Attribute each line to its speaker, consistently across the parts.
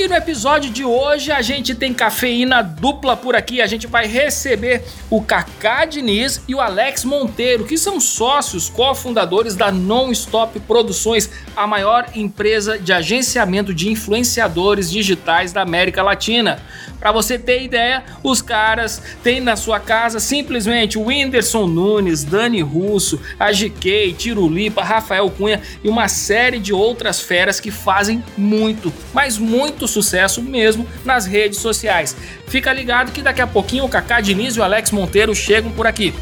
Speaker 1: E no episódio de hoje a gente tem cafeína dupla por aqui. A gente vai receber o Kaká Diniz e o Alex Monteiro, que são sócios cofundadores da Non-Stop Produções, a maior empresa de agenciamento de influenciadores digitais da América Latina. Para você ter ideia, os caras têm na sua casa simplesmente o Whindersson Nunes, Dani Russo, a GK, Tirulipa, Rafael Cunha e uma série de outras feras que fazem muito, mas muito sucesso mesmo nas redes sociais. Fica ligado que daqui a pouquinho o Kaká Diniz e o Alex Monteiro chegam por aqui.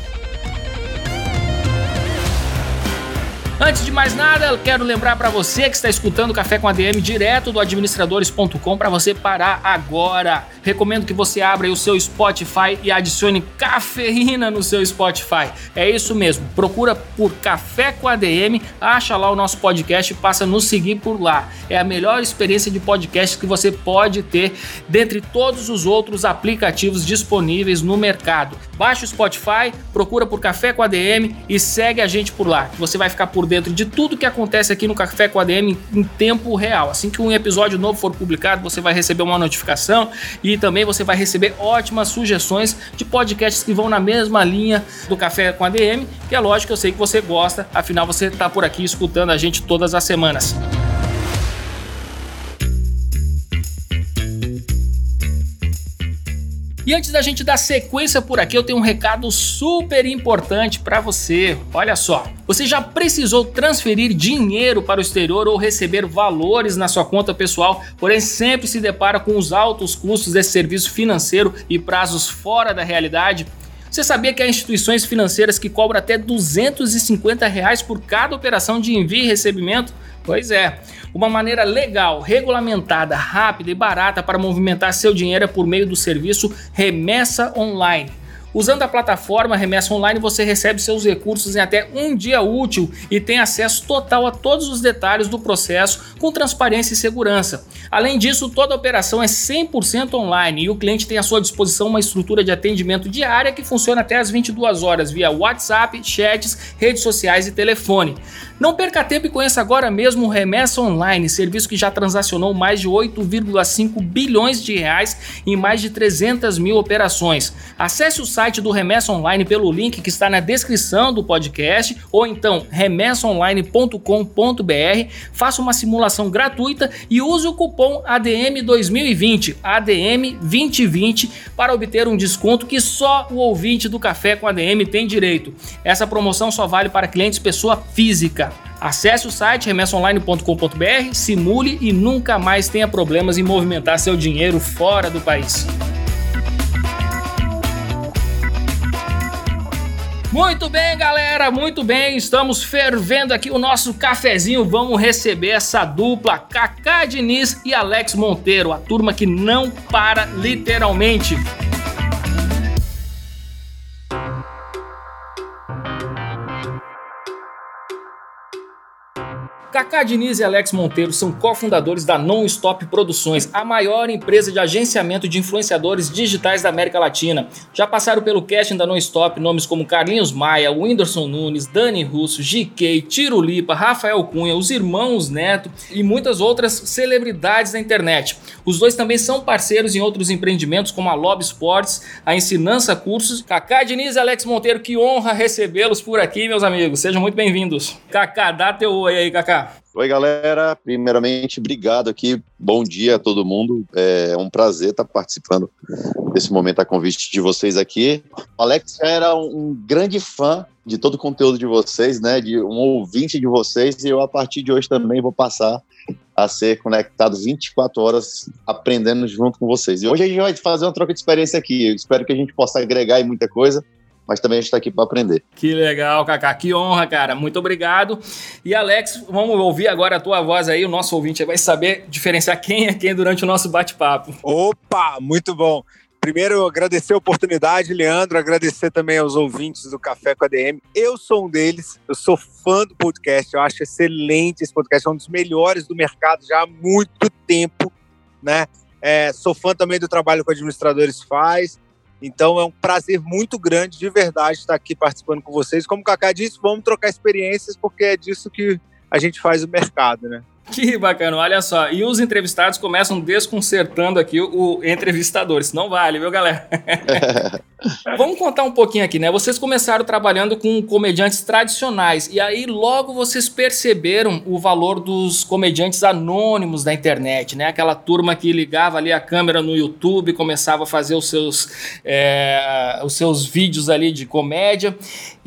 Speaker 1: Antes de mais nada, quero lembrar para você que está escutando o Café com ADM direto do administradores.com para você parar agora. Recomendo que você abra o seu Spotify e adicione cafeína no seu Spotify. É isso mesmo. Procura por Café com ADM, acha lá o nosso podcast e passa a nos seguir por lá. É a melhor experiência de podcast que você pode ter dentre todos os outros aplicativos disponíveis no mercado. Baixe o Spotify, procura por Café com ADM e segue a gente por lá. Você vai ficar por dentro de tudo que acontece aqui no Café com ADM em tempo real. Assim que um episódio novo for publicado, você vai receber uma notificação e também você vai receber ótimas sugestões de podcasts que vão na mesma linha do Café com ADM, que é lógico eu sei que você gosta, afinal você está por aqui escutando a gente todas as semanas. E antes da gente dar sequência por aqui, eu tenho um recado super importante para você. Olha só, você já precisou transferir dinheiro para o exterior ou receber valores na sua conta pessoal, porém sempre se depara com os altos custos desse serviço financeiro e prazos fora da realidade? Você sabia que há instituições financeiras que cobram até 250 reais por cada operação de envio e recebimento? Pois é, uma maneira legal, regulamentada, rápida e barata para movimentar seu dinheiro é por meio do serviço Remessa Online. Usando a plataforma Remessa Online, você recebe seus recursos em até um dia útil e tem acesso total a todos os detalhes do processo com transparência e segurança. Além disso, toda a operação é 100% online e o cliente tem à sua disposição uma estrutura de atendimento diária que funciona até as 22 horas via WhatsApp, chats, redes sociais e telefone. Não perca tempo e conheça agora mesmo o Remessa Online, serviço que já transacionou mais de 8,5 bilhões de reais em mais de 300 mil operações. Acesse o site do Remessa Online pelo link que está na descrição do podcast ou então remessaonline.com.br, faça uma simulação gratuita e use o cupom ADM 2020, ADM 2020 para obter um desconto que só o ouvinte do Café com ADM tem direito. Essa promoção só vale para clientes pessoa física. Acesse o site remessaonline.com.br, simule e nunca mais tenha problemas em movimentar seu dinheiro fora do país. Muito bem, galera, muito bem. Estamos fervendo aqui o nosso cafezinho. Vamos receber essa dupla, Kaká Diniz e Alex Monteiro, a turma que não para literalmente. Kaká Diniz e Alex Monteiro são cofundadores da Non-Stop Produções, a maior empresa de agenciamento de influenciadores digitais da América Latina. Já passaram pelo casting da Non-Stop nomes como Carlinhos Maia, Whindersson Nunes, Dani Russo, GK, Tiro Lipa, Rafael Cunha, os irmãos Neto e muitas outras celebridades da internet. Os dois também são parceiros em outros empreendimentos como a Lobby Sports, a Ensinança Cursos. Kaká Diniz e Alex Monteiro, que honra recebê-los por aqui, meus amigos. Sejam muito bem-vindos. Kaká, dá teu oi aí, Kaká.
Speaker 2: Oi, galera. Primeiramente, obrigado aqui. Bom dia a todo mundo. É um prazer estar participando desse momento a convite de vocês aqui. O Alex era um grande fã de todo o conteúdo de vocês, né? De um ouvinte de vocês, e eu, a partir de hoje, também vou passar a ser conectado 24 horas aprendendo junto com vocês. E hoje a gente vai fazer uma troca de experiência aqui. Eu espero que a gente possa agregar muita coisa mas também a gente está aqui para aprender.
Speaker 1: Que legal, Kaká, que honra, cara. Muito obrigado. E Alex, vamos ouvir agora a tua voz aí, o nosso ouvinte vai saber diferenciar quem é quem durante o nosso bate-papo.
Speaker 3: Opa, muito bom. Primeiro, agradecer a oportunidade, Leandro, agradecer também aos ouvintes do Café com a DM. Eu sou um deles, eu sou fã do podcast, eu acho excelente esse podcast, é um dos melhores do mercado já há muito tempo, né? É, sou fã também do trabalho que o Administradores faz. Então é um prazer muito grande, de verdade, estar aqui participando com vocês. Como o Kaká disse, vamos trocar experiências, porque é disso que a gente faz o mercado, né?
Speaker 1: Que bacana, olha só. E os entrevistados começam desconcertando aqui o, entrevistador. Isso não vale, viu, galera? Vamos contar um pouquinho aqui, né? Vocês começaram trabalhando com comediantes tradicionais e aí logo vocês perceberam o valor dos comediantes anônimos da internet, né? Aquela turma que ligava ali a câmera no YouTube, começava a fazer os seus, é, os seus vídeos ali de comédia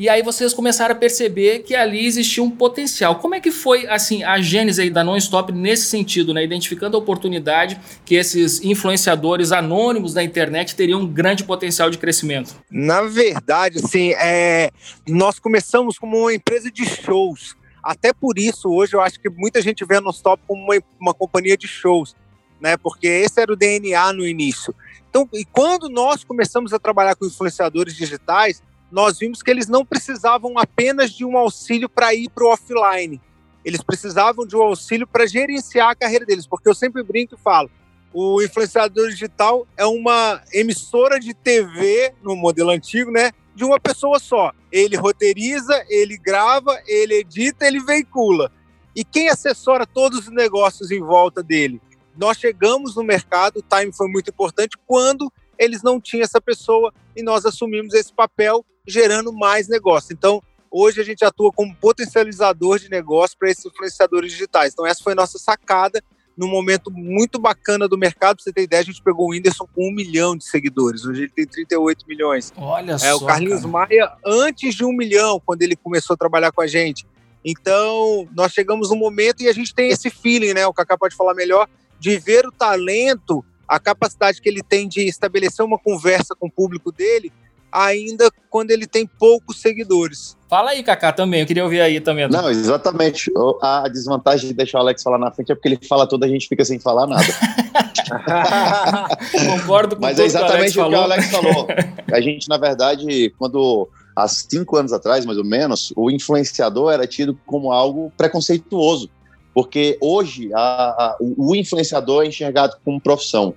Speaker 1: e aí vocês começaram a perceber que ali existia um potencial. Como é que foi, assim, a gênese da Non-Stop nesse sentido, né? Identificando a oportunidade que esses influenciadores anônimos da internet teriam um grande potencial de crescimento?
Speaker 3: Na verdade, assim, é... nós começamos como uma empresa de shows. Até por isso, hoje, eu acho que muita gente vê a Non-Stop como uma, uma companhia de shows, né? Porque esse era o DNA no início. Então, e quando nós começamos a trabalhar com influenciadores digitais, nós vimos que eles não precisavam apenas de um auxílio para ir para o offline eles precisavam de um auxílio para gerenciar a carreira deles, porque eu sempre brinco e falo, o influenciador digital é uma emissora de TV no modelo antigo, né? De uma pessoa só. Ele roteiriza, ele grava, ele edita, ele veicula. E quem assessora todos os negócios em volta dele? Nós chegamos no mercado, o time foi muito importante quando eles não tinham essa pessoa e nós assumimos esse papel gerando mais negócio. Então, Hoje a gente atua como potencializador de negócio para esses influenciadores digitais. Então, essa foi a nossa sacada num momento muito bacana do mercado. Pra você ter ideia, a gente pegou o Whindersson com um milhão de seguidores. Hoje ele tem 38 milhões.
Speaker 1: Olha
Speaker 3: é,
Speaker 1: só.
Speaker 3: O Carlinhos
Speaker 1: cara.
Speaker 3: Maia, antes de um milhão, quando ele começou a trabalhar com a gente. Então, nós chegamos no momento e a gente tem esse feeling, né? O Kaká pode falar melhor, de ver o talento, a capacidade que ele tem de estabelecer uma conversa com o público dele ainda quando ele tem poucos seguidores.
Speaker 1: Fala aí, Kaká, também. Eu queria ouvir aí também.
Speaker 2: Não, exatamente. A desvantagem de deixar o Alex falar na frente é porque ele fala tudo, a gente fica sem falar nada.
Speaker 1: Concordo com
Speaker 2: Mas
Speaker 1: tudo
Speaker 2: é exatamente
Speaker 1: que o,
Speaker 2: o que o Alex falou. A gente, na verdade, quando há cinco anos atrás, mais ou menos, o influenciador era tido como algo preconceituoso. Porque hoje a, a, o influenciador é enxergado como profissão.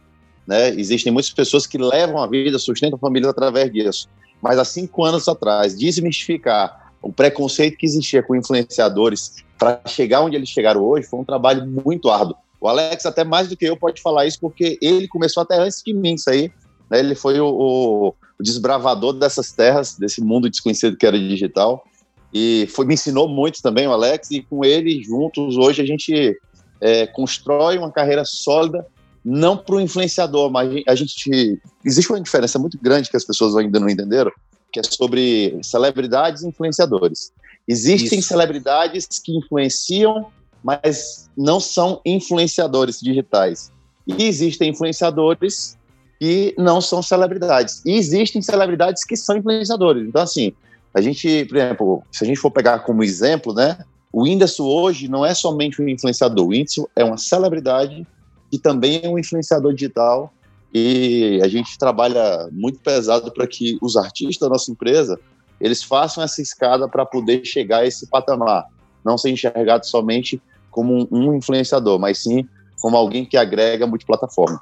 Speaker 2: Né? Existem muitas pessoas que levam a vida, sustentam famílias através disso. Mas há cinco anos atrás, desmistificar o preconceito que existia com influenciadores para chegar onde eles chegaram hoje foi um trabalho muito árduo. O Alex, até mais do que eu, pode falar isso porque ele começou até antes de mim isso aí. Né? Ele foi o, o, desbravador dessas terras, desse mundo desconhecido que era digital. E foi, me ensinou muito também o Alex, e com ele juntos, hoje a gente é, constrói uma carreira sólida não para o influenciador, mas a gente existe uma diferença muito grande que as pessoas ainda não entenderam, que é sobre celebridades e influenciadores. Existem Isso. celebridades que influenciam, mas não são influenciadores digitais. E existem influenciadores que não são celebridades. E existem celebridades que são influenciadores. Então, assim, a gente, por exemplo, se a gente for pegar como exemplo, né, o Whindersson hoje não é somente um influenciador. O Whindersson é uma celebridade que também é um influenciador digital e a gente trabalha muito pesado para que os artistas da nossa empresa eles façam essa escada para poder chegar a esse patamar, não ser enxergado somente como um influenciador, mas sim como alguém que agrega multiplataforma.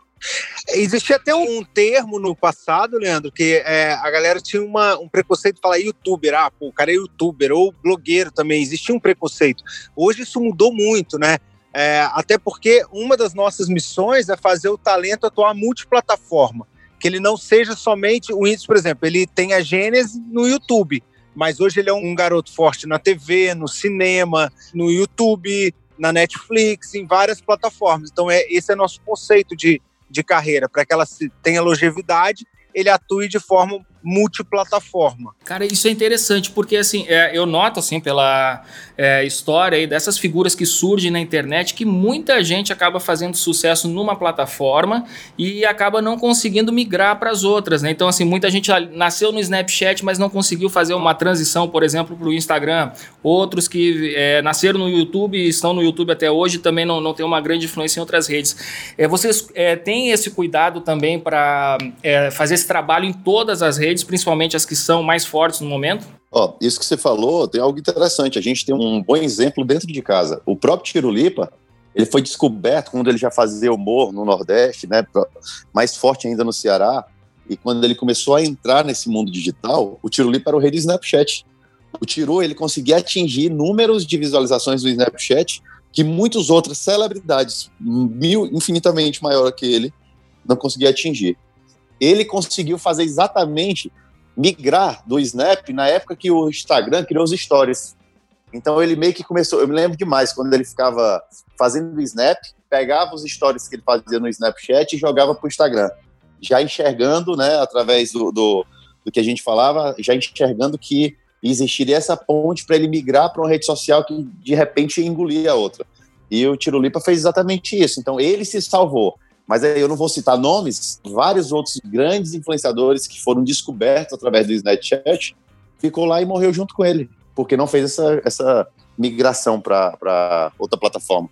Speaker 3: Existia até um termo no passado, Leandro, que é, a galera tinha uma, um preconceito de falar youtuber, ah, pô, o cara é youtuber, ou blogueiro também, existia um preconceito. Hoje isso mudou muito, né? É, até porque uma das nossas missões é fazer o talento atuar multiplataforma, que ele não seja somente o índice, por exemplo, ele tem a Gênesis no YouTube, mas hoje ele é um garoto forte na TV, no cinema, no YouTube, na Netflix, em várias plataformas. Então, é, esse é nosso conceito de, de carreira, para que ela tenha longevidade, ele atue de forma multiplataforma.
Speaker 1: Cara, isso é interessante, porque assim, é, eu noto assim pela é, história aí dessas figuras que surgem na internet que muita gente acaba fazendo sucesso numa plataforma e acaba não conseguindo migrar para as outras, né? Então, assim, muita gente nasceu no Snapchat, mas não conseguiu fazer uma transição, por exemplo, para o Instagram. Outros que é, nasceram no YouTube e estão no YouTube até hoje também não, não tem uma grande influência em outras redes. É, vocês é, têm esse cuidado também para é, fazer esse trabalho em todas as redes, principalmente as que são mais fortes no momento?
Speaker 2: Ó, isso que você falou tem algo interessante. A gente tem um bom exemplo dentro de casa. O próprio Tirulipa, ele foi descoberto quando ele já fazia humor no Nordeste, né, mais forte ainda no Ceará. E quando ele começou a entrar nesse mundo digital, o Tirulipa era o rei do Snapchat. O Tiru, ele conseguia atingir números de visualizações do Snapchat que muitas outras celebridades, mil, infinitamente maior que ele, não conseguia atingir. Ele conseguiu fazer exatamente migrar do Snap na época que o Instagram criou os stories. Então ele meio que começou, eu me lembro demais quando ele ficava fazendo o Snap, pegava os stories que ele fazia no Snapchat e jogava para o Instagram, já enxergando, né, através do, do, do que a gente falava, já enxergando que existiria essa ponte para ele migrar para uma rede social que de repente engolia a outra. E o Tirulipa fez exatamente isso. Então ele se salvou. Mas aí eu não vou citar nomes, vários outros grandes influenciadores que foram descobertos através do Snapchat ficou lá e morreu junto com ele, porque não fez essa, essa migração para outra plataforma.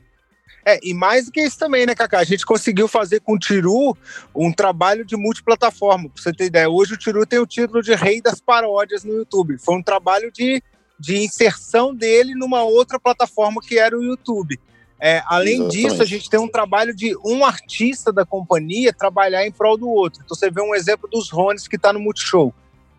Speaker 3: É, e mais do que isso também, né, Kaká? A gente conseguiu fazer com o Tiru um trabalho de multiplataforma. Pra você ter ideia, hoje o Tiru tem o título de Rei das Paródias no YouTube. Foi um trabalho de, de inserção dele numa outra plataforma que era o YouTube. É, além Exatamente. disso, a gente tem um trabalho de um artista da companhia trabalhar em prol do outro. Então você vê um exemplo dos Rones que está no Multishow.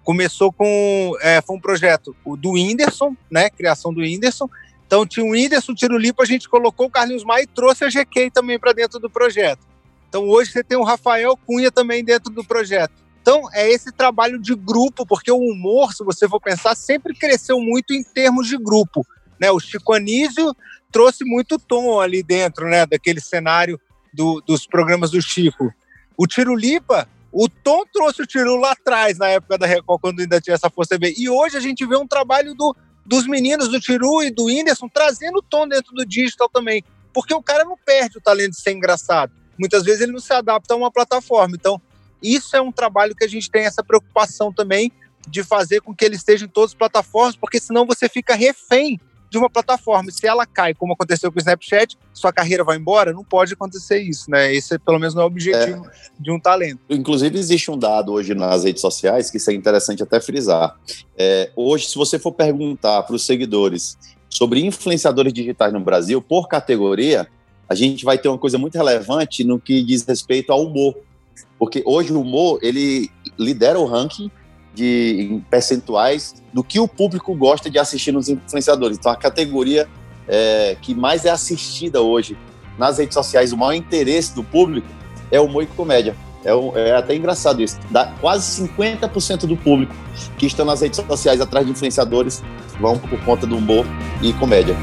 Speaker 3: Começou com. É, foi um projeto do Whindersson, né? Criação do Whindersson. Então tinha o Whindersson, o Lipo, a gente colocou o Carlinhos Maia e trouxe a GK também para dentro do projeto. Então hoje você tem o Rafael Cunha também dentro do projeto. Então é esse trabalho de grupo, porque o humor, se você for pensar, sempre cresceu muito em termos de grupo. Né? O Chico Anísio trouxe muito tom ali dentro, né, daquele cenário do, dos programas do Chico. O Tirulipa, o Tom trouxe o Tiru lá atrás, na época da Record, quando ainda tinha essa Força TV. E hoje a gente vê um trabalho do, dos meninos, do Tiru e do Whindersson, trazendo o tom dentro do digital também. Porque o cara não perde o talento de ser engraçado. Muitas vezes ele não se adapta a uma plataforma. Então, isso é um trabalho que a gente tem essa preocupação também de fazer com que ele esteja em todas as plataformas, porque senão você fica refém de uma plataforma. Se ela cai, como aconteceu com o Snapchat, sua carreira vai embora, não pode acontecer isso, né? Esse, pelo menos, não é o objetivo é. de um talento.
Speaker 2: Inclusive, existe um dado hoje nas redes sociais que isso é interessante até frisar. É, hoje, se você for perguntar para os seguidores sobre influenciadores digitais no Brasil, por categoria, a gente vai ter uma coisa muito relevante no que diz respeito ao humor. Porque hoje o humor, ele lidera o ranking de em percentuais do que o público gosta de assistir nos influenciadores. Então, a categoria é, que mais é assistida hoje nas redes sociais, o maior interesse do público é o humor e comédia. É, é, até engraçado isso. Dá quase 50% do público que estão nas redes sociais atrás de influenciadores vão por conta do humor e comédia.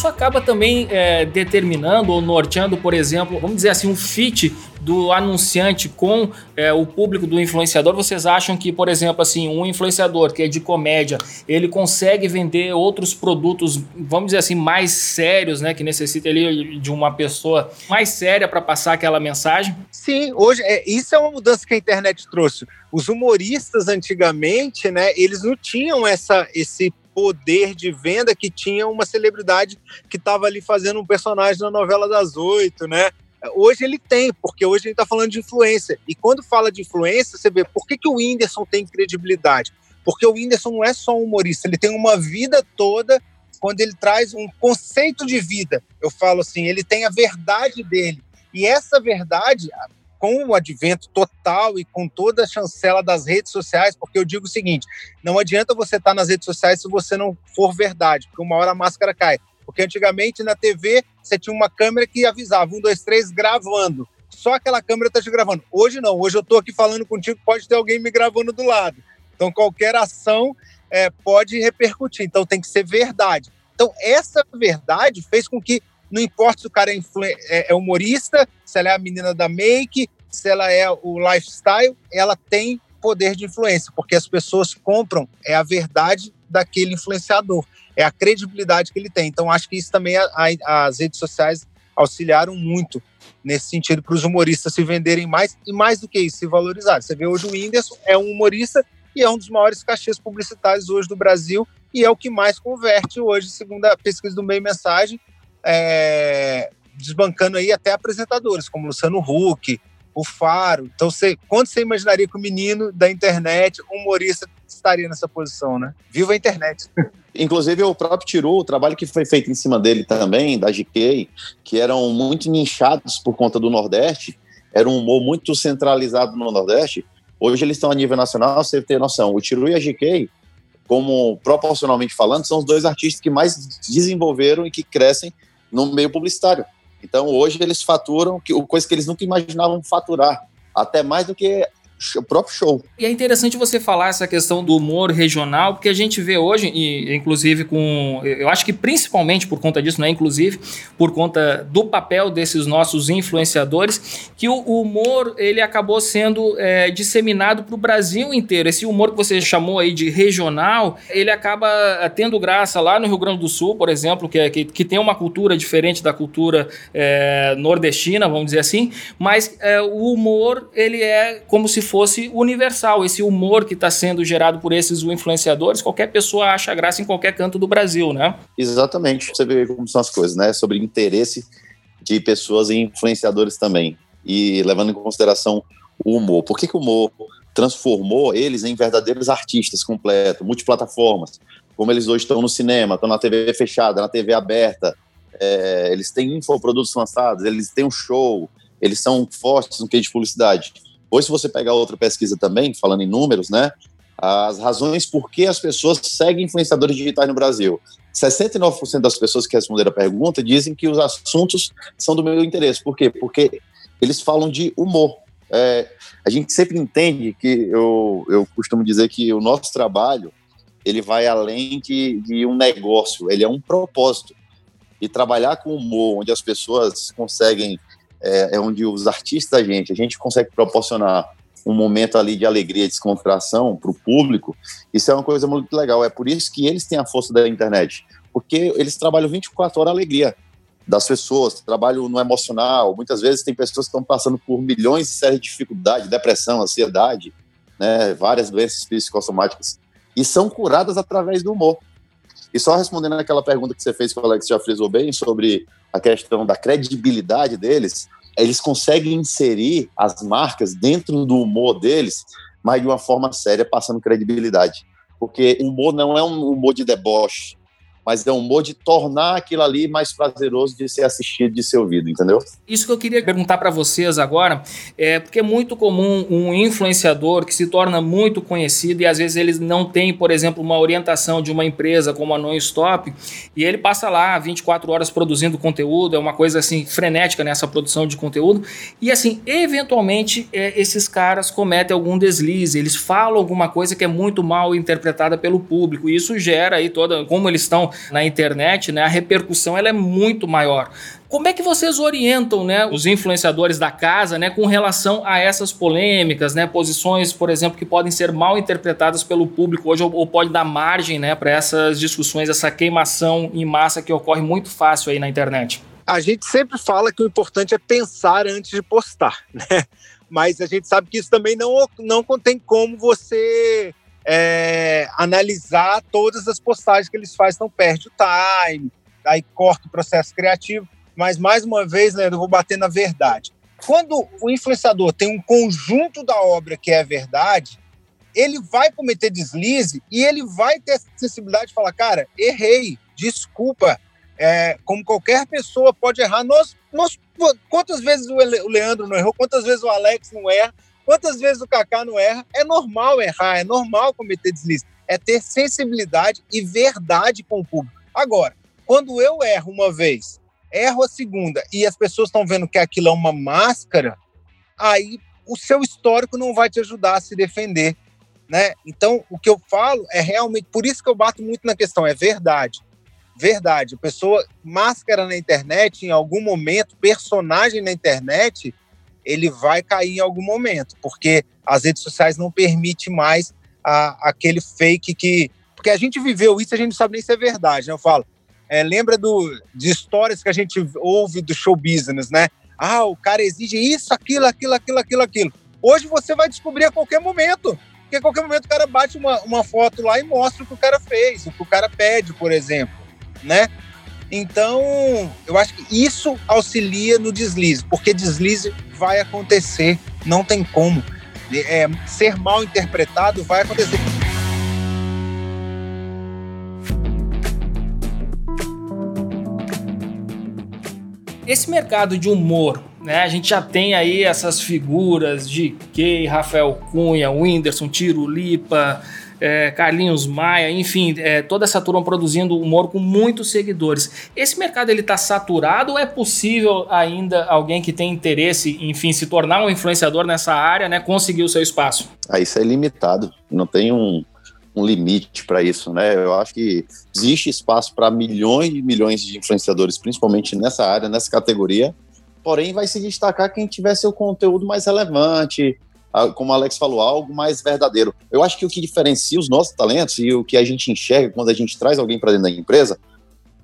Speaker 1: Isso acaba também é, determinando ou norteando, por exemplo, vamos dizer assim, um fit do anunciante com é, o público do influenciador, vocês acham que, por exemplo, assim, um influenciador que é de comédia, ele consegue vender outros produtos, vamos dizer assim, mais sérios, né, que necessita ali de uma pessoa mais séria para passar aquela mensagem?
Speaker 3: Sim, hoje é, isso é uma mudança que a internet trouxe. Os humoristas antigamente, né, eles não tinham essa esse poder de venda que tinha uma celebridade que estava ali fazendo um personagem na novela das oito, né? Hoje ele tem, porque hoje a gente está falando de influência. E quando fala de influência, você vê por que, que o Whindersson tem credibilidade? Porque o Whindersson não é só um humorista, ele tem uma vida toda quando ele traz um conceito de vida. Eu falo assim, ele tem a verdade dele. E essa verdade, com o advento total e com toda a chancela das redes sociais, porque eu digo o seguinte: não adianta você estar nas redes sociais se você não for verdade, porque uma hora a máscara cai. Porque antigamente na TV você tinha uma câmera que avisava, um, dois, três, gravando. Só aquela câmera está te gravando. Hoje não, hoje eu estou aqui falando contigo, pode ter alguém me gravando do lado. Então qualquer ação é, pode repercutir. Então tem que ser verdade. Então essa verdade fez com que não importa se o cara é, é, é humorista, se ela é a menina da make, se ela é o lifestyle, ela tem poder de influência, porque as pessoas compram é a verdade daquele influenciador, é a credibilidade que ele tem. Então, acho que isso também a, a, as redes sociais auxiliaram muito nesse sentido para os humoristas se venderem mais e mais do que isso, se valorizarem. Você vê hoje o Whindersson é um humorista e é um dos maiores cachês publicitários hoje do Brasil e é o que mais converte hoje, segundo a pesquisa do Meio Mensagem, é, desbancando aí até apresentadores como Luciano Huck, o Faro. Então, você, quando você imaginaria que o menino da internet, humorista, estaria nessa posição, né? Viva a internet.
Speaker 2: Inclusive, o próprio Tiru, o trabalho que foi feito em cima dele também, da GK, que eram muito nichados por conta do Nordeste, era um humor muito centralizado no Nordeste. Hoje eles estão a nível nacional, você tem noção. O Tiru e a GK, como proporcionalmente falando, são os dois artistas que mais desenvolveram e que crescem no meio publicitário. Então, hoje eles faturam que, coisa que eles nunca imaginavam faturar, até mais do que o próprio show.
Speaker 1: E é interessante você falar essa questão do humor regional, porque a gente vê hoje, e inclusive com. Eu acho que principalmente por conta disso, não é inclusive, por conta do papel desses nossos influenciadores, que o humor ele acabou sendo é, disseminado para o Brasil inteiro. Esse humor que você chamou aí de regional, ele acaba tendo graça lá no Rio Grande do Sul, por exemplo, que, é, que, que tem uma cultura diferente da cultura é, nordestina, vamos dizer assim, mas é, o humor ele é como se fosse universal. Esse humor que está sendo gerado por esses influenciadores, qualquer pessoa acha graça em qualquer canto do Brasil, né?
Speaker 2: Exatamente. Você vê como são as coisas, né? Sobre interesse de pessoas e influenciadores também. E levando em consideração o humor. Por que, que o humor transformou eles em verdadeiros artistas completos, multiplataformas? Como eles hoje estão no cinema, estão na TV fechada, na TV aberta, é, eles têm infoprodutos lançados, eles têm um show, eles são fortes no que de publicidade. Hoje, se você pegar outra pesquisa também, falando em números, né? As razões por que as pessoas seguem influenciadores digitais no Brasil. 69% das pessoas que responderam a pergunta dizem que os assuntos são do meu interesse. Por quê? Porque eles falam de humor. É, a gente sempre entende que eu, eu costumo dizer que o nosso trabalho ele vai além de, de um negócio, ele é um propósito. E trabalhar com humor, onde as pessoas conseguem é, é onde os artistas da gente, a gente consegue proporcionar um momento ali de alegria, descontração para o público, isso é uma coisa muito legal. É por isso que eles têm a força da internet, porque eles trabalham 24 horas a alegria das pessoas, trabalho no emocional. Muitas vezes tem pessoas que estão passando por milhões de sérias dificuldades, depressão, ansiedade, né, várias doenças psicossomáticas, e são curadas através do humor. E só respondendo aquela pergunta que você fez, que o Alex já frisou bem, sobre a questão da credibilidade deles, eles conseguem inserir as marcas dentro do humor deles, mas de uma forma séria, passando credibilidade. Porque o humor não é um humor de deboche, mas é um humor de tornar aquilo ali mais prazeroso de ser assistido, de ser ouvido, entendeu?
Speaker 1: Isso que eu queria perguntar para vocês agora, é porque é muito comum um influenciador que se torna muito conhecido e às vezes ele não tem, por exemplo, uma orientação de uma empresa como a Non-Stop e ele passa lá 24 horas produzindo conteúdo, é uma coisa assim frenética nessa produção de conteúdo e assim, eventualmente é, esses caras cometem algum deslize, eles falam alguma coisa que é muito mal interpretada pelo público e isso gera aí toda, como eles estão na internet, né, a repercussão ela é muito maior. Como é que vocês orientam né, os influenciadores da casa né, com relação a essas polêmicas, né, posições, por exemplo, que podem ser mal interpretadas pelo público hoje ou, ou pode dar margem né, para essas discussões, essa queimação em massa que ocorre muito fácil aí na internet?
Speaker 3: A gente sempre fala que o importante é pensar antes de postar, né? Mas a gente sabe que isso também não, não tem como você é, analisar todas as postagens que eles fazem, então perde o time, aí corta o processo criativo. Mas, mais uma vez, né, eu vou bater na verdade. Quando o influenciador tem um conjunto da obra que é verdade, ele vai cometer deslize e ele vai ter a sensibilidade de falar, cara, errei, desculpa. É, como qualquer pessoa pode errar. Nós, nós, quantas vezes o Leandro não errou, quantas vezes o Alex não erra, Quantas vezes o Kaká não erra? É normal errar, é normal cometer deslize. É ter sensibilidade e verdade com o público. Agora, quando eu erro uma vez, erro a segunda e as pessoas estão vendo que aquilo é uma máscara, aí o seu histórico não vai te ajudar a se defender, né? Então, o que eu falo é realmente por isso que eu bato muito na questão, é verdade. verdade. A pessoa máscara na internet, em algum momento, personagem na internet, ele vai cair em algum momento, porque as redes sociais não permitem mais a, aquele fake que. Porque a gente viveu isso, a gente não sabe nem se é verdade. Né? Eu falo, é, lembra do, de histórias que a gente ouve do show business, né? Ah, o cara exige isso, aquilo, aquilo, aquilo, aquilo, aquilo. Hoje você vai descobrir a qualquer momento. Porque a qualquer momento o cara bate uma, uma foto lá e mostra o que o cara fez, o que o cara pede, por exemplo, né? Então, eu acho que isso auxilia no deslize, porque deslize vai acontecer, não tem como. É, ser mal interpretado vai acontecer.
Speaker 1: Esse mercado de humor, né? A gente já tem aí essas figuras de Kay, Rafael Cunha, Whindersson, Tiro Lipa, é, Carlinhos Maia, enfim, é, toda essa turma produzindo humor com muitos seguidores. Esse mercado ele está saturado ou é possível ainda alguém que tem interesse, enfim, se tornar um influenciador nessa área, né, conseguir o seu espaço?
Speaker 2: Ah, isso é limitado. Não tem um, um limite para isso, né? Eu acho que existe espaço para milhões e milhões de influenciadores, principalmente nessa área, nessa categoria. Porém, vai se destacar quem tiver seu conteúdo mais relevante, como o Alex falou, algo mais verdadeiro. Eu acho que o que diferencia os nossos talentos e o que a gente enxerga quando a gente traz alguém para dentro da empresa,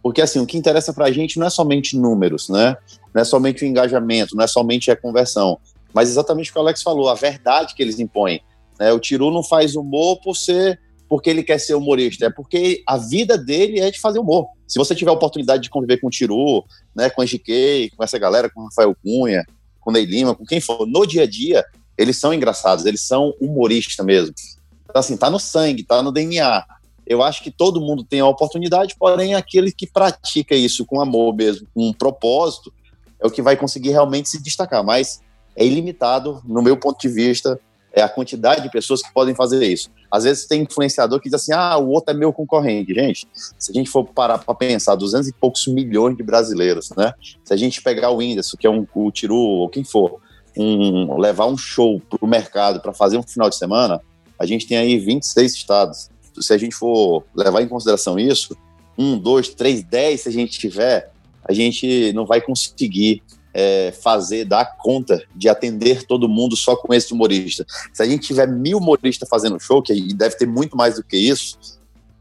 Speaker 2: porque assim, o que interessa para a gente não é somente números, né? Não é somente o engajamento, não é somente a conversão, mas exatamente o que o Alex falou, a verdade que eles impõem. Né? O Tiru não faz humor por ser porque ele quer ser humorista, é porque a vida dele é de fazer humor. Se você tiver a oportunidade de conviver com o Tiru, né, com o GK, com essa galera, com o Rafael Cunha, com o Ney Lima, com quem for, no dia a dia, eles são engraçados, eles são humoristas mesmo. Então, assim, tá no sangue, tá no DNA. Eu acho que todo mundo tem a oportunidade, porém, aquele que pratica isso com amor mesmo, com um propósito, é o que vai conseguir realmente se destacar. Mas é ilimitado, no meu ponto de vista, é a quantidade de pessoas que podem fazer isso. Às vezes tem influenciador que diz assim, ah, o outro é meu concorrente. Gente, se a gente for parar para pensar, 200 e poucos milhões de brasileiros, né? Se a gente pegar o Whindersson, que é um, o Tiru, ou quem for, um, levar um show para o mercado para fazer um final de semana, a gente tem aí 26 estados. Se a gente for levar em consideração isso, um, dois, três, dez, se a gente tiver, a gente não vai conseguir é, fazer, dar conta de atender todo mundo só com esse humorista. Se a gente tiver mil humoristas fazendo show, que deve ter muito mais do que isso,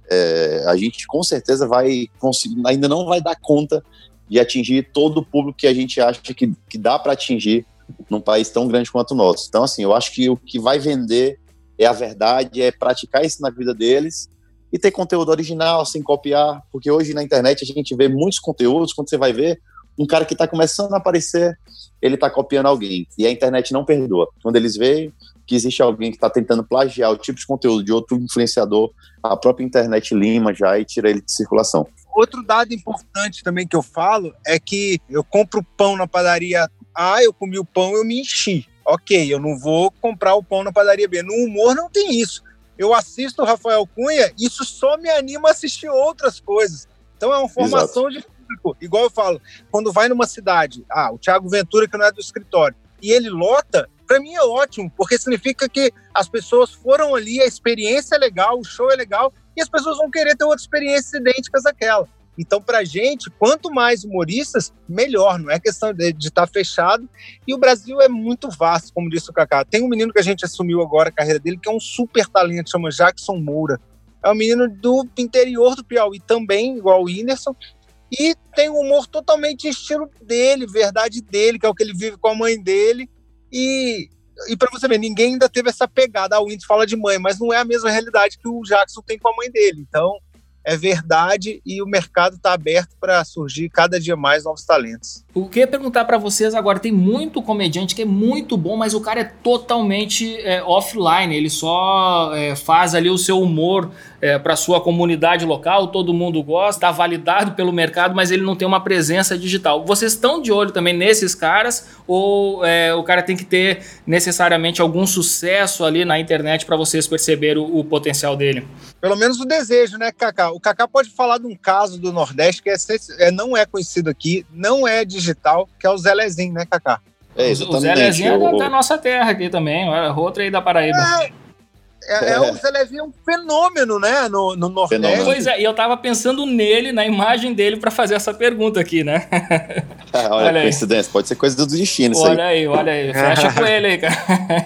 Speaker 2: é, a gente com certeza vai conseguir, ainda não vai dar conta de atingir todo o público que a gente acha que, que dá para atingir num país tão grande quanto o nosso. Então, assim, eu acho que o que vai vender é a verdade, é praticar isso na vida deles e ter conteúdo original, sem copiar, porque hoje na internet a gente vê muitos conteúdos, quando você vai ver, um cara que está começando a aparecer, ele está copiando alguém. E a internet não perdoa. Quando eles veem que existe alguém que está tentando plagiar o tipo de conteúdo de outro influenciador, a própria internet lima já e tira ele de circulação.
Speaker 3: Outro dado importante também que eu falo é que eu compro pão na padaria A, eu comi o pão, eu me enchi. Ok, eu não vou comprar o pão na padaria B. No humor não tem isso. Eu assisto o Rafael Cunha, isso só me anima a assistir outras coisas. Então é uma formação Exato. de público. Igual eu falo, quando vai numa cidade, ah, o Thiago Ventura, que não é do escritório, e ele lota, para mim é ótimo, porque significa que as pessoas foram ali, a experiência é legal, o show é legal, e as pessoas vão querer ter outras experiências idênticas àquela. Então, para a gente, quanto mais humoristas, melhor. Não é questão de estar tá fechado. E o Brasil é muito vasto, como disse o Kaká. Tem um menino que a gente assumiu agora a carreira dele, que é um super talento, chama Jackson Moura. É um menino do interior do Piauí também, igual o Whindersson, e tem um humor totalmente estilo dele, verdade dele, que é o que ele vive com a mãe dele. E, e para você ver, ninguém ainda teve essa pegada. Ah, o Windows fala de mãe, mas não é a mesma realidade que o Jackson tem com a mãe dele. Então, é verdade e o mercado está aberto para surgir cada dia mais novos talentos.
Speaker 1: O que perguntar para vocês agora, tem muito comediante que é muito bom, mas o cara é totalmente é, offline, ele só é, faz ali o seu humor é, para sua comunidade local, todo mundo gosta, está validado pelo mercado, mas ele não tem uma presença digital. Vocês estão de olho também nesses caras ou é, o cara tem que ter necessariamente algum sucesso ali na internet para vocês perceberem o, o, potencial dele?
Speaker 3: Pelo menos o desejo, né, Kaká? O Kaká pode falar de um caso do Nordeste que é, é não é conhecido aqui, não é digital, que é o Zelezinho, né, Kaká?
Speaker 1: É, o Zelezinho é da, da, nossa terra aqui também, outra aí da Paraíba.
Speaker 3: É É, é. o Zé Levi é um fenômeno, né? No, no Nordeste. Fenômeno.
Speaker 1: Pois é, e eu tava pensando nele, na imagem dele, para fazer essa pergunta aqui, né?
Speaker 2: É, olha, olha coincidência, pode ser coisa do destino.
Speaker 1: Olha aí. aí, olha aí. Fecha com ele aí, cara.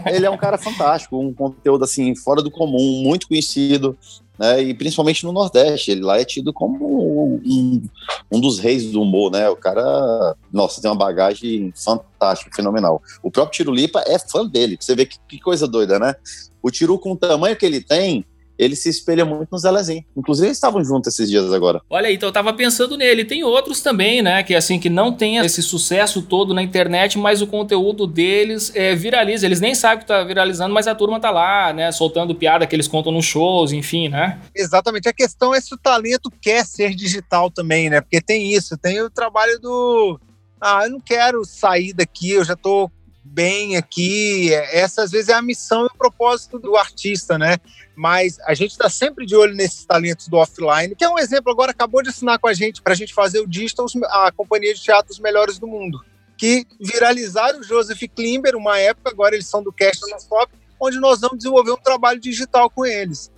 Speaker 2: Ele é um cara fantástico, um conteúdo assim, fora do comum, muito conhecido né? E principalmente no Nordeste, ele lá é tido como um, um dos reis do humor, né? O cara, nossa, tem uma bagagem fantástica, fenomenal. O próprio Tirulipa é fã dele, você vê que, que coisa doida, né? O Tiru, com o tamanho que ele tem, ele se espelha muito no Zelezinho. Inclusive, eles estavam juntos esses dias agora.
Speaker 1: Olha aí, então eu tava pensando nele. Tem outros também, né? Que assim, que não tem esse sucesso todo na internet, mas o conteúdo deles é, viraliza. Eles nem sabem que tá viralizando, mas a turma tá lá, né? Soltando piada que eles contam nos shows, enfim, né?
Speaker 3: Exatamente. A questão é se o talento quer ser digital também, né? Porque tem isso, tem o trabalho do. Ah, eu não quero sair daqui, eu já tô bem aqui. Essa às vezes é a missão e o propósito do artista, né? Mas a gente está sempre de olho nesses talentos do offline, que é um exemplo agora acabou de assinar com a gente para a gente fazer o Digital, a companhia de teatros melhores do mundo, que viralizaram o Joseph Klimber uma época, agora eles são do Cast na Stop, onde nós vamos desenvolver um trabalho digital com eles.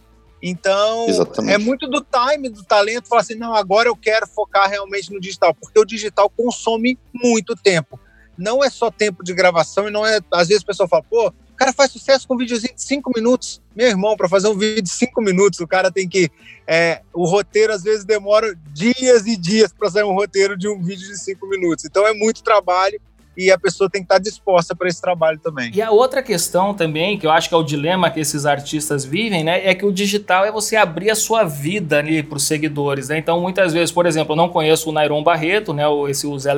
Speaker 3: Então, Exatamente. é muito do time, do talento, falar assim, não, agora eu quero focar realmente no digital, porque o digital consome muito tempo não é só tempo de gravação e não é. Às vezes o pessoal fala, pô, o cara faz sucesso com um videozinho de cinco minutos. Meu irmão, para fazer um vídeo de cinco minutos, o cara tem que. É, o roteiro às vezes demora dias e dias para sair um roteiro de um vídeo de cinco minutos. Então é muito trabalho e a pessoa tem que estar disposta para esse trabalho também.
Speaker 1: E a outra questão também, que eu acho que é o dilema que esses artistas vivem, né, é que o digital é você abrir a sua vida ali para os seguidores, né? Então, muitas vezes, por exemplo, eu não conheço o Nairon Barreto, né, esse o Zé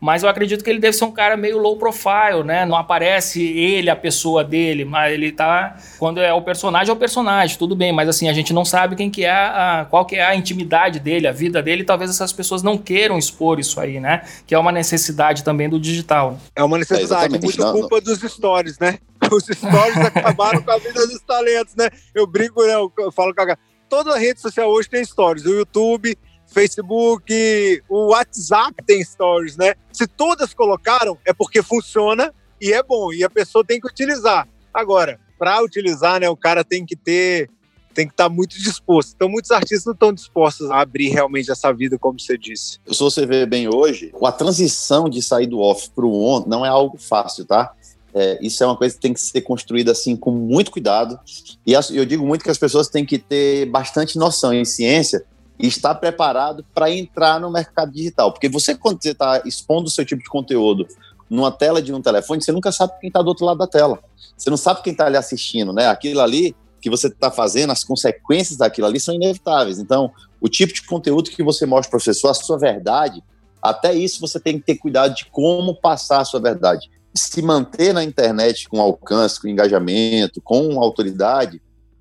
Speaker 1: mas eu acredito que ele deve ser um cara meio low profile, né? Não aparece ele, a pessoa dele, mas ele tá quando é o personagem é o personagem, tudo bem, mas assim, a gente não sabe quem que é a, qual que é a intimidade dele, a vida dele, talvez essas pessoas não queiram expor isso aí, né? Que é uma necessidade também do digital.
Speaker 3: É uma necessidade, é muito culpa não. dos stories, né? Os stories acabaram com a vida dos talentos, né? Eu brinco, né? Eu falo com a Toda rede social hoje tem stories. O YouTube, Facebook, o WhatsApp tem stories, né? Se todas colocaram, é porque funciona e é bom. E a pessoa tem que utilizar. Agora, para utilizar, né, o cara tem que ter tem que estar tá muito disposto. Então, muitos artistas não estão dispostos a abrir realmente essa vida, como você disse.
Speaker 2: Se você vê bem hoje, a transição de sair do off para o on não é algo fácil, tá? É, isso é uma coisa que tem que ser construída assim com muito cuidado. E eu digo muito que as pessoas têm que ter bastante noção em ciência e estar preparado para entrar no mercado digital. Porque você, quando você está expondo o seu tipo de conteúdo numa tela de um telefone, você nunca sabe quem está do outro lado da tela. Você não sabe quem está ali assistindo, né? Aquilo ali que você está fazendo, as consequências daquilo ali são inevitáveis. Então, o tipo de conteúdo que você mostra para o professor, a sua verdade, até isso você tem que ter cuidado de como passar a sua verdade. Se manter na internet com alcance, com engajamento, com autoridade,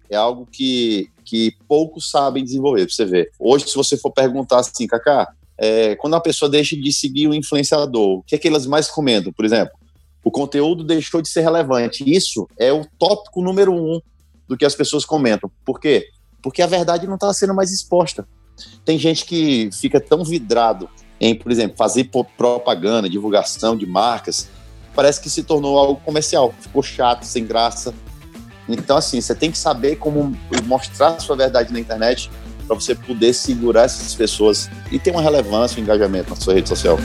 Speaker 2: é algo que, que poucos sabem desenvolver, para você ver. Hoje, se você for perguntar assim, Cacá, é, quando a pessoa deixa de seguir o influenciador, o que é que elas mais comentam? Por exemplo, o conteúdo deixou de ser relevante. Isso é o tópico número um do que as pessoas comentam. Por quê? Porque a verdade não está sendo mais exposta. Tem gente que fica tão vidrado em, por exemplo, fazer propaganda, divulgação de marcas, parece que se tornou algo comercial. Ficou chato, sem graça. Então, assim, você tem que saber como mostrar sua verdade na internet para você poder segurar essas pessoas e ter uma relevância, um engajamento na sua rede social.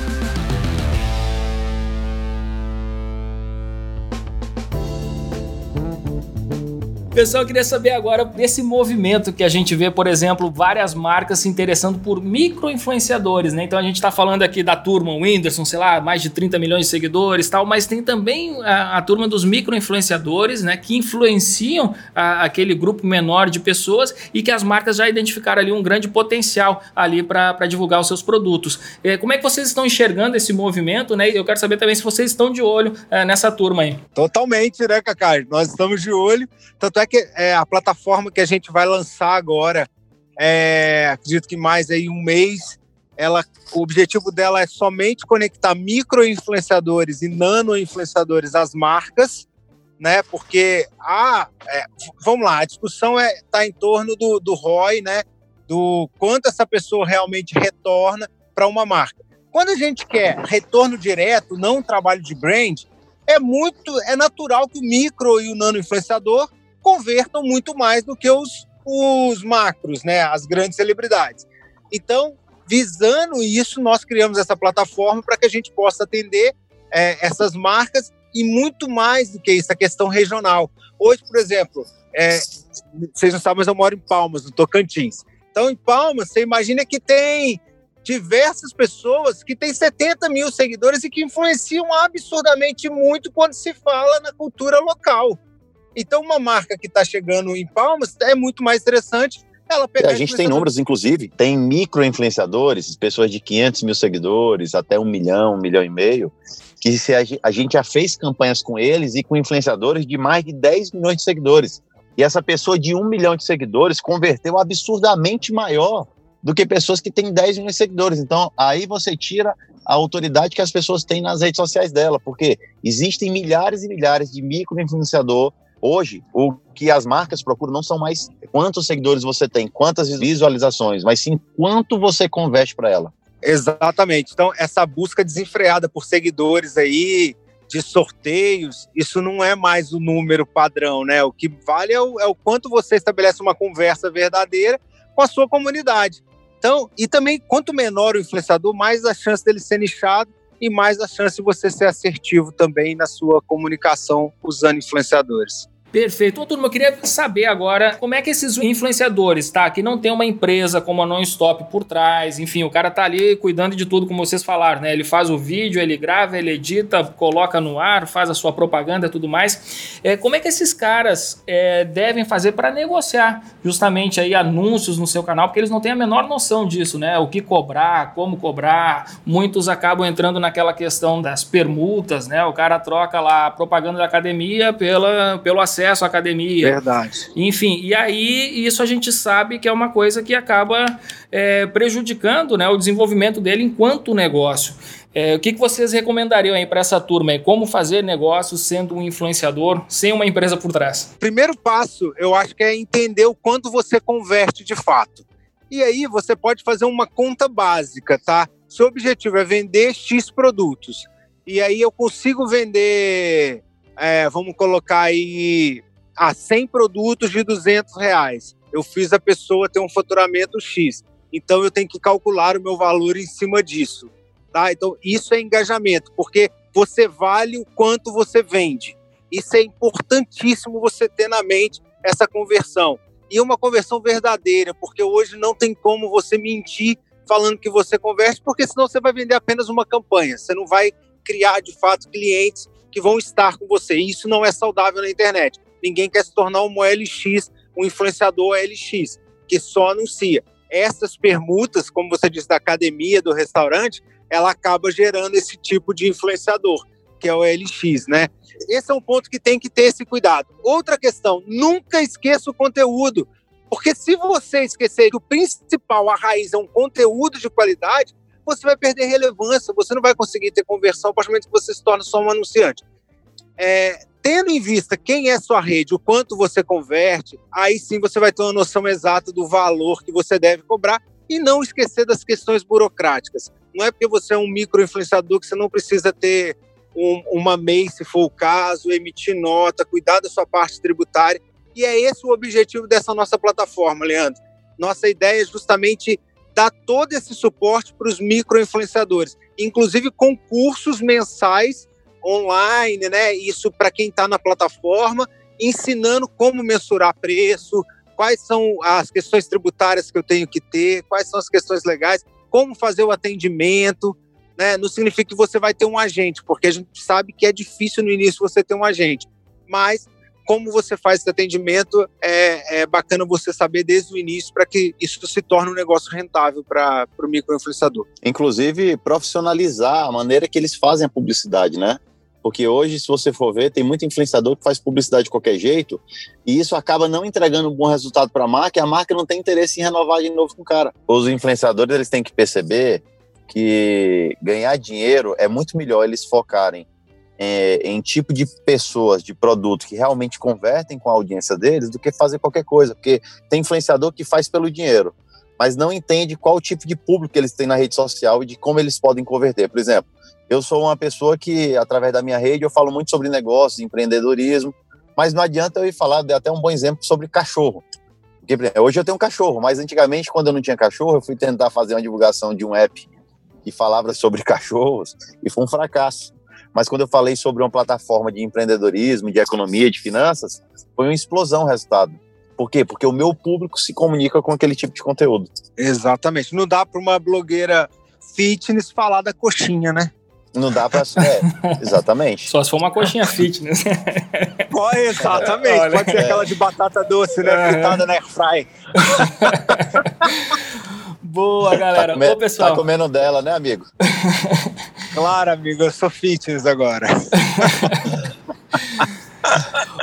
Speaker 1: Pessoal, eu queria saber agora desse movimento que a gente vê, por exemplo, várias marcas se interessando por micro-influenciadores, né? Então a gente está falando aqui da turma Whindersson, sei lá, mais de 30 milhões de seguidores tal, mas tem também a, a turma dos micro-influenciadores, né? Que influenciam a, aquele grupo menor de pessoas e que as marcas já identificaram ali um grande potencial ali para divulgar os seus produtos. É, como é que vocês estão enxergando esse movimento, né? Eu quero saber também se vocês estão de olho é, nessa turma aí.
Speaker 3: Totalmente, né, Cacá? Nós estamos de olho, tanto é é que é, a plataforma que a gente vai lançar agora, é, acredito que mais aí um mês, ela, o objetivo dela é somente conectar micro-influenciadores e nano-influenciadores às marcas, né? Porque a, é, vamos lá, a discussão é tá em torno do, do ROI, né? Do quanto essa pessoa realmente retorna para uma marca. Quando a gente quer retorno direto, não trabalho de brand, é muito, é natural que o micro e o nano influenciador convertam muito mais do que os, os macros, né? As grandes celebridades. Então, visando isso, nós criamos essa plataforma para que a gente possa atender é, essas marcas e muito mais do que isso, a questão regional. Hoje, por exemplo, é, vocês não sabem, mas eu moro em Palmas, no Tocantins. Então, em Palmas, você imagina que tem diversas pessoas que têm 70 mil seguidores e que influenciam absurdamente muito quando se fala na cultura local. Então, uma marca que está chegando em Palmas é muito mais interessante ela pegar.
Speaker 2: É, a gente tem números, inclusive, tem micro-influenciadores, pessoas de 500 mil seguidores até um milhão, um milhão e meio, que se a, a gente já fez campanhas com eles e com influenciadores de mais de 10 milhões de seguidores. E essa pessoa de um milhão de seguidores converteu absurdamente maior do que pessoas que têm 10 milhões de seguidores. Então, aí você tira a autoridade que as pessoas têm nas redes sociais dela, porque existem milhares e milhares de micro-influenciador. Hoje, o que as marcas procuram não são mais quantos seguidores você tem, quantas visualizações, mas sim quanto você converte para ela.
Speaker 3: Exatamente. Então, essa busca desenfreada por seguidores aí, de sorteios, isso não é mais o número padrão, né? O que vale é o, é o quanto você estabelece uma conversa verdadeira com a sua comunidade. Então, e também, quanto menor o influenciador, mais a chance dele ser nichado e mais a chance de você ser assertivo também na sua comunicação usando influenciadores.
Speaker 1: Perfeito. Ô, turma, eu queria saber agora como é que esses influenciadores, tá? Que não tem uma empresa como a Non-Stop por trás, enfim, o cara tá ali cuidando de tudo, como vocês falaram, né? Ele faz o vídeo, ele grava, ele edita, coloca no ar, faz a sua propaganda e tudo mais. É, como é que esses caras é, devem fazer para negociar justamente aí anúncios no seu canal? Porque eles não têm a menor noção disso, né? O que cobrar, como cobrar. Muitos acabam entrando naquela questão das permutas, né? O cara troca lá a propaganda da academia pela, pelo acesso acesso à academia.
Speaker 3: Verdade.
Speaker 1: Enfim, e aí isso a gente sabe que é uma coisa que acaba é, prejudicando né, o desenvolvimento dele enquanto negócio. É, o que, que vocês recomendariam aí para essa turma? Aí? Como fazer negócio sendo um influenciador sem uma empresa por trás?
Speaker 3: Primeiro passo, eu acho que é entender o quanto você converte de fato. E aí você pode fazer uma conta básica, tá? Seu objetivo é vender X produtos. E aí eu consigo vender é, vamos colocar aí a 100 produtos de 200 reais. Eu fiz a pessoa ter um faturamento X. Então eu tenho que calcular o meu valor em cima disso. Tá? Então isso é engajamento, porque você vale o quanto você vende. Isso é importantíssimo você ter na mente essa conversão. E uma conversão verdadeira, porque hoje não tem como você mentir falando que você converte, porque senão você vai vender apenas uma campanha. Você não vai criar de fato clientes que vão estar com você. E isso não é saudável na internet. Ninguém quer se tornar um OLX, um influenciador OLX, que só anuncia. Essas permutas, como você disse, da academia, do restaurante, ela acaba gerando esse tipo de influenciador, que é o OLX, né? Esse é um ponto que tem que ter esse cuidado. Outra questão, nunca esqueça o conteúdo. Porque se você esquecer que o principal, a raiz, é um conteúdo de qualidade, você vai perder relevância, você não vai conseguir ter conversão a partir do momento que você se torna só um anunciante. É, tendo em vista quem é sua rede, o quanto você converte, aí sim você vai ter uma noção exata do valor que você deve cobrar e não esquecer das questões burocráticas. Não é porque você é um micro-influenciador que você não precisa ter um, uma MEI, se for o caso, emitir nota, cuidar da sua parte tributária. E é esse o objetivo dessa nossa plataforma, Leandro. Nossa ideia é justamente dar todo esse suporte para os micro-influenciadores, inclusive concursos mensais online, né? Isso para quem está na plataforma, ensinando como mensurar preço, quais são as questões tributárias que eu tenho que ter, quais são as questões legais, como fazer o atendimento. Né? Não significa que você vai ter um agente, porque a gente sabe que é difícil no início você ter um agente, mas como você faz esse atendimento, é, é bacana você saber desde o início para que isso se torne um negócio rentável para o microinfluenciador.
Speaker 2: Inclusive, profissionalizar a maneira que eles fazem a publicidade, né? Porque hoje, se você for ver, tem muito influenciador que faz publicidade de qualquer jeito, e isso acaba não entregando um bom resultado para a marca, e a marca não tem interesse em renovar de novo com o cara. Os influenciadores, eles têm que perceber que ganhar dinheiro é muito melhor eles focarem é, em tipo de pessoas, de produto que realmente convertem com a audiência deles do que fazer qualquer coisa, porque tem influenciador que faz pelo dinheiro, mas não entende qual tipo de público eles têm na rede social e de como eles podem converter. Por exemplo, eu sou uma pessoa que, através da minha rede, eu falo muito sobre negócios, empreendedorismo, Mas não adianta eu ir falar, de até um bom exemplo sobre cachorro. Porque, hoje eu tenho um cachorro, mas antigamente, quando eu não tinha cachorro, eu fui tentar fazer uma divulgação de um app que falava sobre cachorros e foi um fracasso. Mas quando eu falei sobre uma plataforma de empreendedorismo, de economia, de finanças, foi uma explosão o resultado. Por quê? Porque o meu público se comunica com aquele tipo de conteúdo.
Speaker 3: Exatamente. Não dá para uma blogueira fitness falar da coxinha, né?
Speaker 2: Não dá para. É, exatamente.
Speaker 1: Só se for uma coxinha fitness.
Speaker 3: Pode, exatamente. Olha, Pode ser é. aquela de batata doce, né? Fritada na airfry.
Speaker 1: Boa, galera. Tá, come... Ô, pessoal.
Speaker 2: tá comendo dela, né, amigo?
Speaker 3: claro, amigo. Eu sou fitness agora.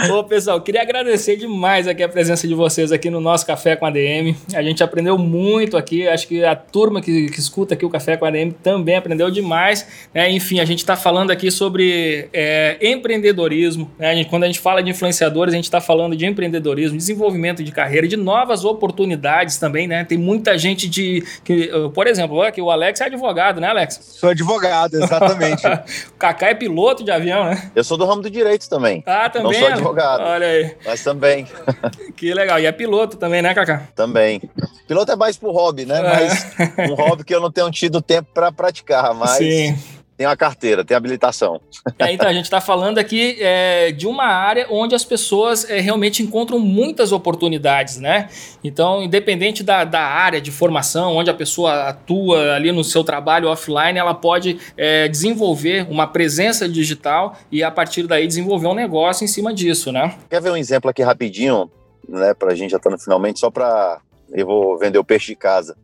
Speaker 1: Ô, pessoal, queria agradecer demais aqui a presença de vocês aqui no nosso Café com a DM. A gente aprendeu muito aqui, acho que a turma que, que escuta aqui o Café com a DM também aprendeu demais. Né? Enfim, a gente está falando aqui sobre é, empreendedorismo. Né? A gente, quando a gente fala de influenciadores, a gente está falando de empreendedorismo, desenvolvimento de carreira, de novas oportunidades também, né? Tem muita gente de. Que, por exemplo, aqui o Alex é advogado, né, Alex?
Speaker 3: Sou advogado, exatamente.
Speaker 1: o Kaká é piloto de avião, né?
Speaker 2: Eu sou do ramo do direito também.
Speaker 1: Ah, também.
Speaker 2: Não sou advogado.
Speaker 1: Olha aí.
Speaker 2: Mas também.
Speaker 1: Que legal. E é piloto também, né, Cacá?
Speaker 2: Também. Piloto é mais pro hobby, né? É. Mas um hobby que eu não tenho tido tempo para praticar, mas. Sim tem uma carteira, tem habilitação.
Speaker 1: É, então, a gente está falando aqui é, de uma área onde as pessoas é, realmente encontram muitas oportunidades, né? Então, independente da, da área de formação, onde a pessoa atua ali no seu trabalho offline, ela pode é, desenvolver uma presença digital e, a partir daí, desenvolver um negócio em cima disso, né?
Speaker 2: Quer ver um exemplo aqui rapidinho, né? Para a gente já estar tá no finalmente, só para eu vou vender o peixe de casa.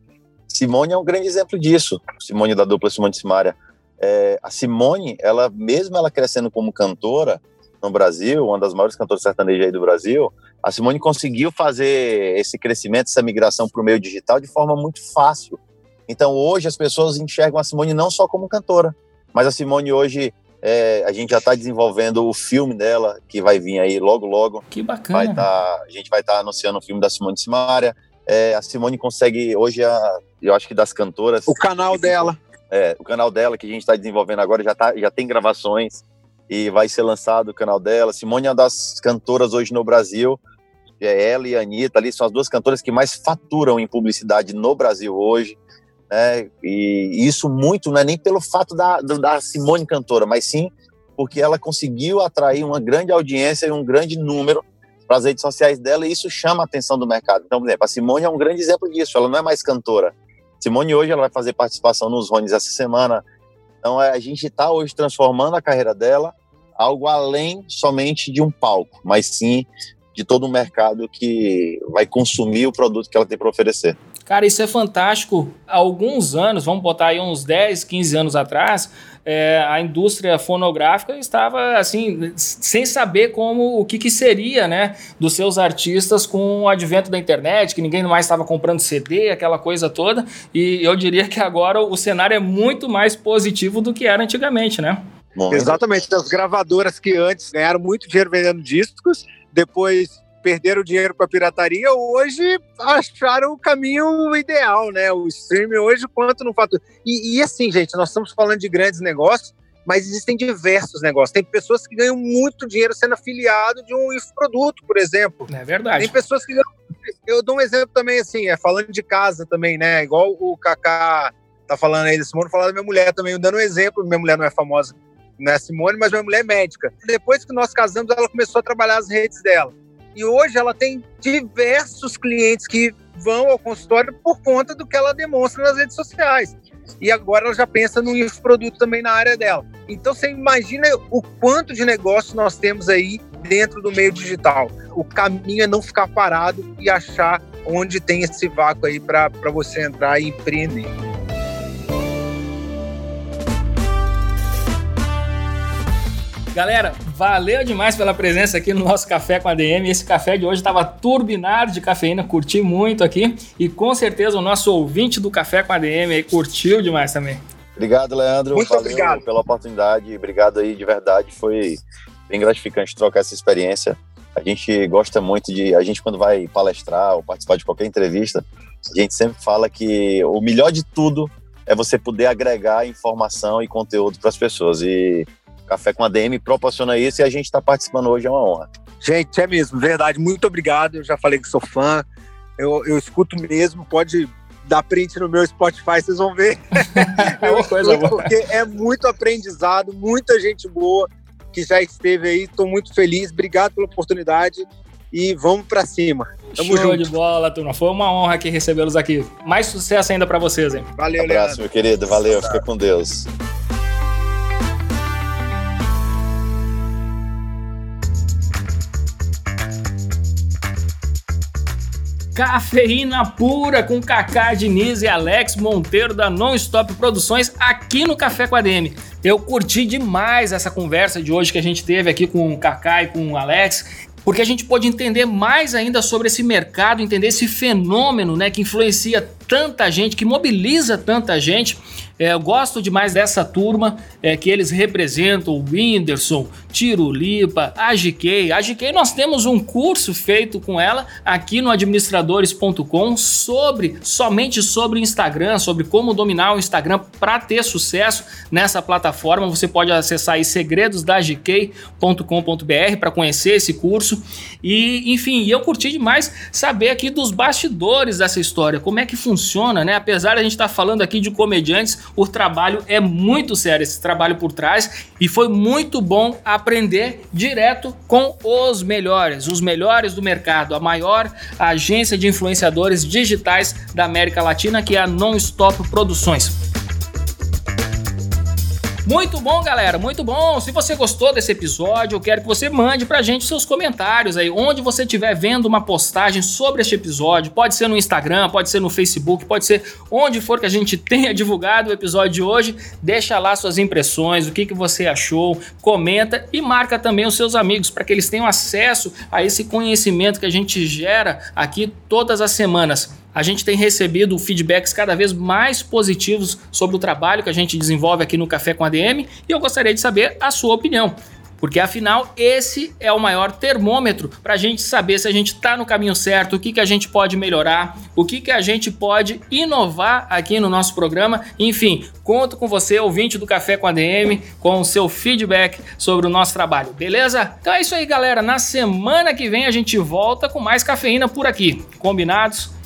Speaker 2: Simone é um grande exemplo disso. Simone da dupla Simone Simária é, a Simone, ela mesmo ela crescendo como cantora no Brasil, uma das maiores cantoras sertanejas aí do Brasil, a Simone conseguiu fazer esse crescimento, essa migração para o meio digital de forma muito fácil. Então hoje as pessoas enxergam a Simone não só como cantora, mas a Simone hoje é, a gente já está desenvolvendo o filme dela que vai vir aí logo logo.
Speaker 1: Que bacana.
Speaker 2: Vai tá, a gente vai estar tá anunciando o filme da Simone Simaria. É, a Simone consegue hoje, a, eu acho que das cantoras.
Speaker 3: O canal dela.
Speaker 2: É, o canal dela que a gente está desenvolvendo agora já, tá, já tem gravações e vai ser lançado o canal dela. Simone é uma das cantoras hoje no Brasil. É ela e a Anitta ali são as duas cantoras que mais faturam em publicidade no Brasil hoje. Né? E isso muito não é nem pelo fato da, da Simone cantora, mas sim porque ela conseguiu atrair uma grande audiência e um grande número para as redes sociais dela e isso chama a atenção do mercado. Então, por exemplo, a Simone é um grande exemplo disso. Ela não é mais cantora, Simone hoje ela vai fazer participação nos Rones essa semana. Então é, a gente está hoje transformando a carreira dela algo além somente de um palco, mas sim de todo o mercado que vai consumir o produto que ela tem para oferecer.
Speaker 1: Cara, isso é fantástico. Há alguns anos, vamos botar aí uns 10, 15 anos atrás, é, a indústria fonográfica estava assim, sem saber como o que, que, seria né, dos seus artistas com o advento da internet, que ninguém mais estava comprando CD, aquela coisa toda. E eu diria que agora o cenário é muito mais positivo do que era antigamente, né?
Speaker 3: Exatamente. As gravadoras que antes ganharam muito dinheiro vendendo discos, depois perderam dinheiro com a pirataria, hoje acharam o caminho ideal, né? O streaming hoje, quanto no fato. E, e assim, gente, nós estamos falando de grandes negócios, mas existem diversos negócios. Tem pessoas que ganham muito dinheiro sendo afiliado de um produto, por exemplo.
Speaker 1: É verdade.
Speaker 3: Tem pessoas que ganham. Eu dou um exemplo também, assim, é falando de casa também, né? Igual o Kaká tá falando aí da Simone, falar da minha mulher também, dando um exemplo. Minha mulher não é famosa, não é Simone, mas minha mulher é médica. Depois que nós casamos, ela começou a trabalhar as redes dela. E hoje ela tem diversos clientes que vão ao consultório por conta do que ela demonstra nas redes sociais. E agora ela já pensa no produto também na área dela. Então você imagina o quanto de negócio nós temos aí dentro do meio digital. O caminho é não ficar parado e achar onde tem esse vácuo aí para você entrar e empreender.
Speaker 1: Galera, valeu demais pela presença aqui no nosso Café com a DM. Esse café de hoje estava turbinado de cafeína, curti muito aqui. E com certeza o nosso ouvinte do Café com a DM aí curtiu demais também.
Speaker 2: Obrigado, Leandro.
Speaker 3: Muito
Speaker 2: valeu
Speaker 3: obrigado.
Speaker 2: pela oportunidade. Obrigado aí de verdade. Foi bem gratificante trocar essa experiência. A gente gosta muito de. A gente, quando vai palestrar ou participar de qualquer entrevista, a gente sempre fala que o melhor de tudo é você poder agregar informação e conteúdo para as pessoas. E Café com ADM proporciona isso e a gente está participando hoje, é uma honra.
Speaker 3: Gente, é mesmo, verdade. Muito obrigado. Eu já falei que sou fã. Eu, eu escuto mesmo. Pode dar print no meu Spotify, vocês vão ver.
Speaker 1: É uma coisa boa.
Speaker 3: Porque é muito aprendizado, muita gente boa que já esteve aí. Estou muito feliz. Obrigado pela oportunidade e vamos para cima.
Speaker 1: Tamo Show junto. de bola, turma. Foi uma honra aqui recebê-los aqui. Mais sucesso ainda para vocês, hein?
Speaker 2: Valeu, um abraço, Leandro. meu querido. Valeu, fica com Deus.
Speaker 1: Cafeína pura com Kaká Diniz e Alex Monteiro da Non-Stop Produções aqui no Café com a DM. Eu curti demais essa conversa de hoje que a gente teve aqui com o Kaká e com o Alex porque a gente pode entender mais ainda sobre esse mercado, entender esse fenômeno né, que influencia tanta gente, que mobiliza tanta gente. É, eu gosto demais dessa turma é, que eles representam, o Whindersson, Tirulipa, a GK. A GK nós temos um curso feito com ela aqui no administradores.com sobre, somente sobre Instagram, sobre como dominar o Instagram para ter sucesso nessa plataforma. Você pode acessar aí segredosdagk.com.br para conhecer esse curso. E, enfim, eu curti demais saber aqui dos bastidores dessa história, como é que funciona funciona, né? Apesar de a gente estar tá falando aqui de comediantes, o trabalho é muito sério, esse trabalho por trás, e foi muito bom aprender direto com os melhores, os melhores do mercado, a maior agência de influenciadores digitais da América Latina, que é a Non-Stop Produções. Muito bom, galera, muito bom. Se você gostou desse episódio, eu quero que você mande pra gente seus comentários aí, onde você estiver vendo uma postagem sobre este episódio. Pode ser no Instagram, pode ser no Facebook, pode ser onde for que a gente tenha divulgado o episódio de hoje. Deixa lá suas impressões, o que, que você achou, comenta e marca também os seus amigos para que eles tenham acesso a esse conhecimento que a gente gera aqui todas as semanas a gente tem recebido feedbacks cada vez mais positivos sobre o trabalho que a gente desenvolve aqui no Café com ADM e eu gostaria de saber a sua opinião. Porque afinal, esse é o maior termômetro para a gente saber se a gente está no caminho certo, o que, que a gente pode melhorar, o que, que a gente pode inovar aqui no nosso programa. Enfim, conto com você, ouvinte do Café com ADM, com o seu feedback sobre o nosso trabalho, beleza? Então é isso aí, galera. Na semana que vem a gente volta com mais cafeína por aqui. Combinados?